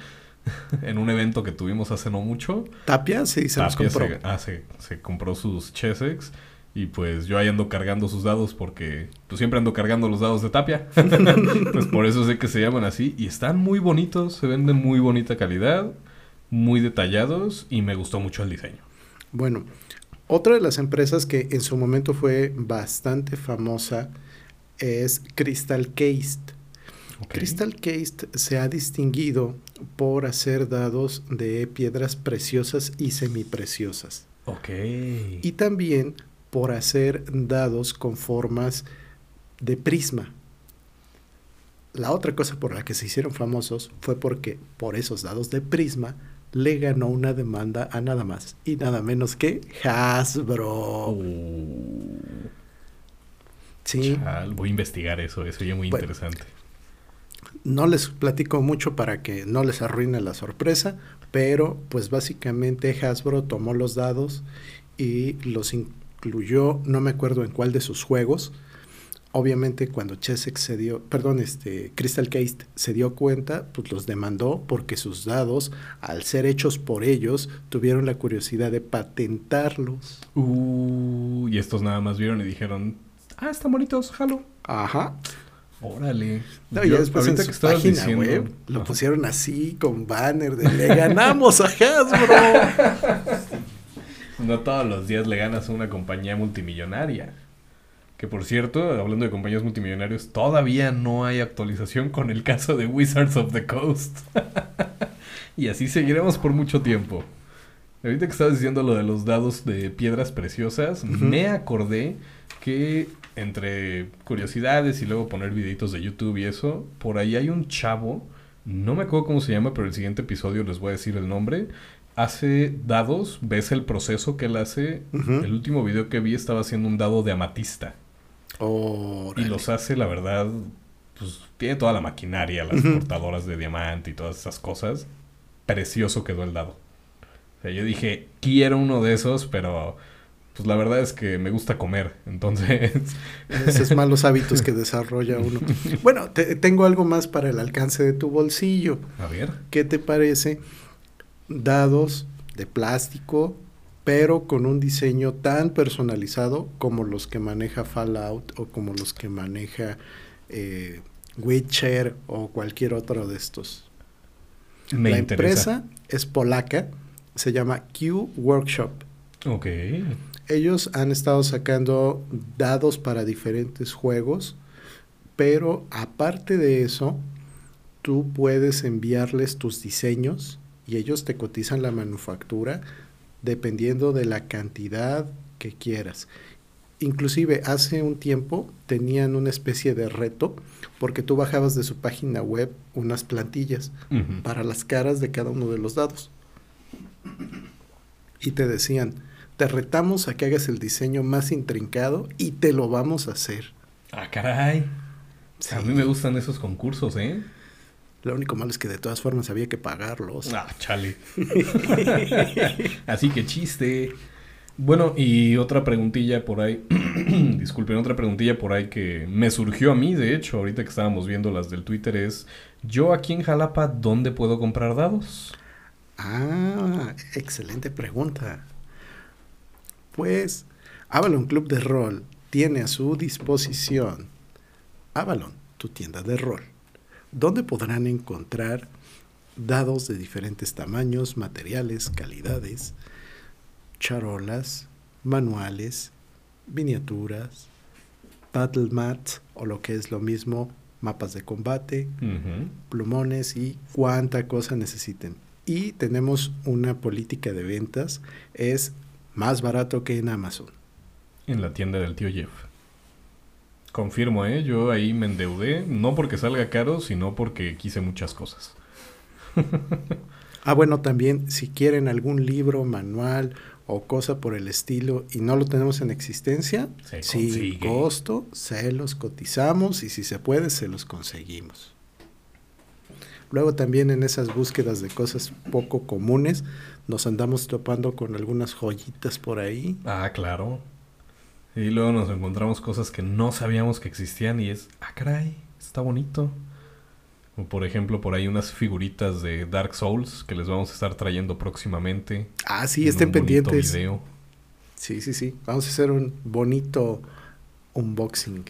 en un evento que tuvimos hace no mucho. Tapia sí se los Tapia compró. Se, ah, se, se compró sus Chesex Y pues yo ahí ando cargando sus dados porque pues siempre ando cargando los dados de tapia. pues por eso sé que se llaman así. Y están muy bonitos, se ven de muy bonita calidad, muy detallados y me gustó mucho el diseño. Bueno, otra de las empresas que en su momento fue bastante famosa es Crystal Case. Crystal Case se ha distinguido por hacer dados de piedras preciosas y semipreciosas. Ok. Y también por hacer dados con formas de prisma. La otra cosa por la que se hicieron famosos fue porque por esos dados de prisma le ganó una demanda a nada más y nada menos que Hasbro. Uh. sí. voy a investigar eso, eso ya muy interesante. No les platico mucho para que no les arruine la sorpresa, pero pues básicamente Hasbro tomó los dados y los incluyó, no me acuerdo en cuál de sus juegos. Obviamente cuando Chessex se dio, perdón, este Crystal Case se dio cuenta, pues los demandó porque sus dados, al ser hechos por ellos, tuvieron la curiosidad de patentarlos. Uh, y estos nada más vieron y dijeron, ah, están bonitos, jalo. Ajá. Órale. No, ya después en su página web lo pusieron así con banner de le ganamos a Hasbro. no todos los días le ganas a una compañía multimillonaria. Que por cierto, hablando de compañías multimillonarios, todavía no hay actualización con el caso de Wizards of the Coast. y así seguiremos por mucho tiempo. Ahorita que estabas diciendo lo de los dados de piedras preciosas, me acordé que entre curiosidades y luego poner videitos de YouTube y eso, por ahí hay un chavo, no me acuerdo cómo se llama, pero el siguiente episodio les voy a decir el nombre. Hace dados, ves el proceso que él hace. El último video que vi estaba haciendo un dado de amatista. y los hace, la verdad, pues tiene toda la maquinaria, las portadoras de diamante y todas esas cosas. Precioso quedó el dado. O sea, yo dije, quiero uno de esos, pero pues la verdad es que me gusta comer, entonces... Esos malos hábitos que desarrolla uno. Bueno, tengo algo más para el alcance de tu bolsillo. A ver. ¿Qué te parece? Dados de plástico, pero con un diseño tan personalizado como los que maneja Fallout o como los que maneja eh, Witcher o cualquier otro de estos. Me La empresa es polaca, se llama Q Workshop. Ok ellos han estado sacando dados para diferentes juegos, pero aparte de eso, tú puedes enviarles tus diseños y ellos te cotizan la manufactura dependiendo de la cantidad que quieras. Inclusive hace un tiempo tenían una especie de reto porque tú bajabas de su página web unas plantillas para las caras de cada uno de los dados. Y te decían, te retamos a que hagas el diseño más intrincado y te lo vamos a hacer. Ah, caray. A mí me gustan esos concursos, ¿eh? Lo único malo es que de todas formas había que pagarlos. Ah, chale. Así que chiste. Bueno, y otra preguntilla por ahí. Disculpen, otra preguntilla por ahí que me surgió a mí, de hecho, ahorita que estábamos viendo las del Twitter, es: ¿Yo aquí en Jalapa dónde puedo comprar dados? Ah, excelente pregunta. Pues Avalon Club de Rol tiene a su disposición Avalon, tu tienda de rol, donde podrán encontrar dados de diferentes tamaños, materiales, calidades, charolas, manuales, miniaturas, battle mats o lo que es lo mismo, mapas de combate, plumones y cuánta cosa necesiten. Y tenemos una política de ventas, es más barato que en Amazon. En la tienda del tío Jeff. Confirmo, ¿eh? Yo ahí me endeudé, no porque salga caro, sino porque quise muchas cosas. ah, bueno, también si quieren algún libro, manual o cosa por el estilo y no lo tenemos en existencia, sin costo, se los cotizamos y si se puede, se los conseguimos. Luego también en esas búsquedas de cosas poco comunes, nos andamos topando con algunas joyitas por ahí. Ah, claro. Y luego nos encontramos cosas que no sabíamos que existían y es, ah, caray, está bonito. O por ejemplo, por ahí unas figuritas de Dark Souls que les vamos a estar trayendo próximamente. Ah, sí, estén pendientes. Sí, sí, sí. Vamos a hacer un bonito unboxing.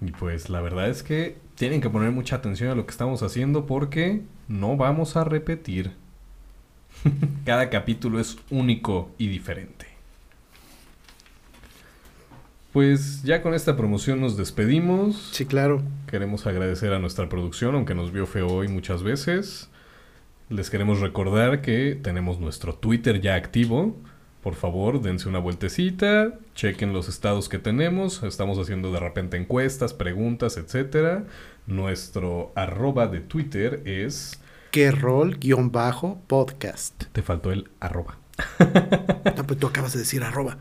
Y pues la verdad es que tienen que poner mucha atención a lo que estamos haciendo porque no vamos a repetir. Cada capítulo es único y diferente. Pues ya con esta promoción nos despedimos. Sí, claro. Queremos agradecer a nuestra producción, aunque nos vio feo hoy muchas veces. Les queremos recordar que tenemos nuestro Twitter ya activo. Por favor, dense una vueltecita, chequen los estados que tenemos. Estamos haciendo de repente encuestas, preguntas, etcétera. Nuestro arroba de Twitter es. ¿Qué rol guion bajo podcast? Te faltó el arroba. No, pues tú acabas de decir arroba.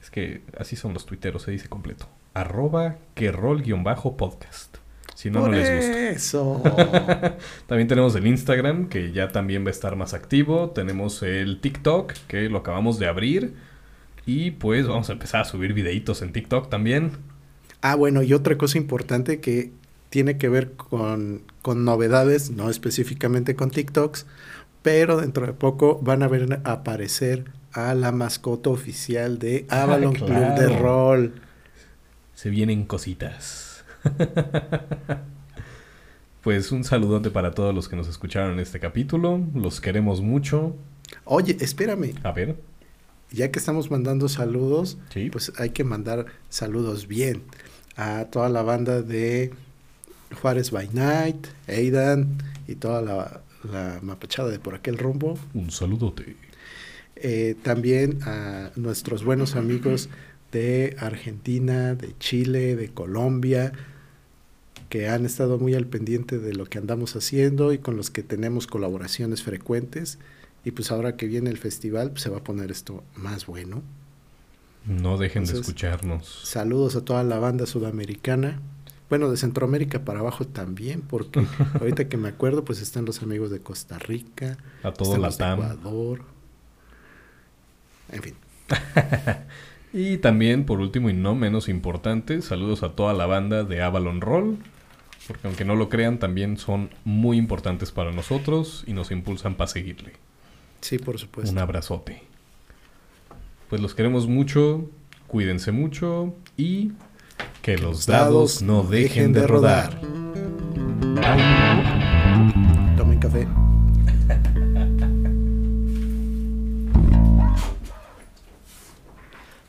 Es que así son los tuiteros, se dice completo. Arroba que rol guion bajo podcast. Si no, Por no les gusta. eso. También tenemos el Instagram, que ya también va a estar más activo. Tenemos el TikTok, que lo acabamos de abrir. Y pues vamos a empezar a subir videitos en TikTok también. Ah, bueno, y otra cosa importante que tiene que ver con, con novedades, no específicamente con TikToks, pero dentro de poco van a ver aparecer a la mascota oficial de Avalon Club de. Rol. Se vienen cositas. pues un saludote para todos los que nos escucharon en este capítulo. Los queremos mucho. Oye, espérame, A ver. ya que estamos mandando saludos, Sí. pues hay que mandar saludos bien a toda la banda de Juárez by Night, Aidan y toda la, la mapachada de por aquel rumbo. Un saludote. Eh, también a nuestros buenos amigos de Argentina, de Chile, de Colombia, que han estado muy al pendiente de lo que andamos haciendo y con los que tenemos colaboraciones frecuentes. Y pues ahora que viene el festival, pues se va a poner esto más bueno. No dejen de escucharnos. Saludos a toda la banda sudamericana. Bueno, de Centroamérica para abajo también, porque ahorita que me acuerdo, pues están los amigos de Costa Rica, A todo están la los de TAM. Ecuador. En fin. Y también, por último y no menos importante, saludos a toda la banda de Avalon Roll. Porque aunque no lo crean, también son muy importantes para nosotros y nos impulsan para seguirle. Sí, por supuesto. Un abrazote. Pues los queremos mucho, cuídense mucho y que los dados no dejen de rodar. Tomen café.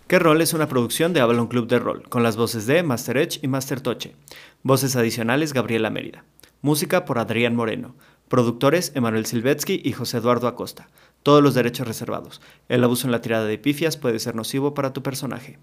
¿Qué rol es una producción de Avalon Club de Rol, con las voces de Master Edge y Master Toche. Voces adicionales Gabriela Mérida. Música por Adrián Moreno. Productores Emanuel Silvetsky y José Eduardo Acosta. Todos los derechos reservados. El abuso en la tirada de pifias puede ser nocivo para tu personaje.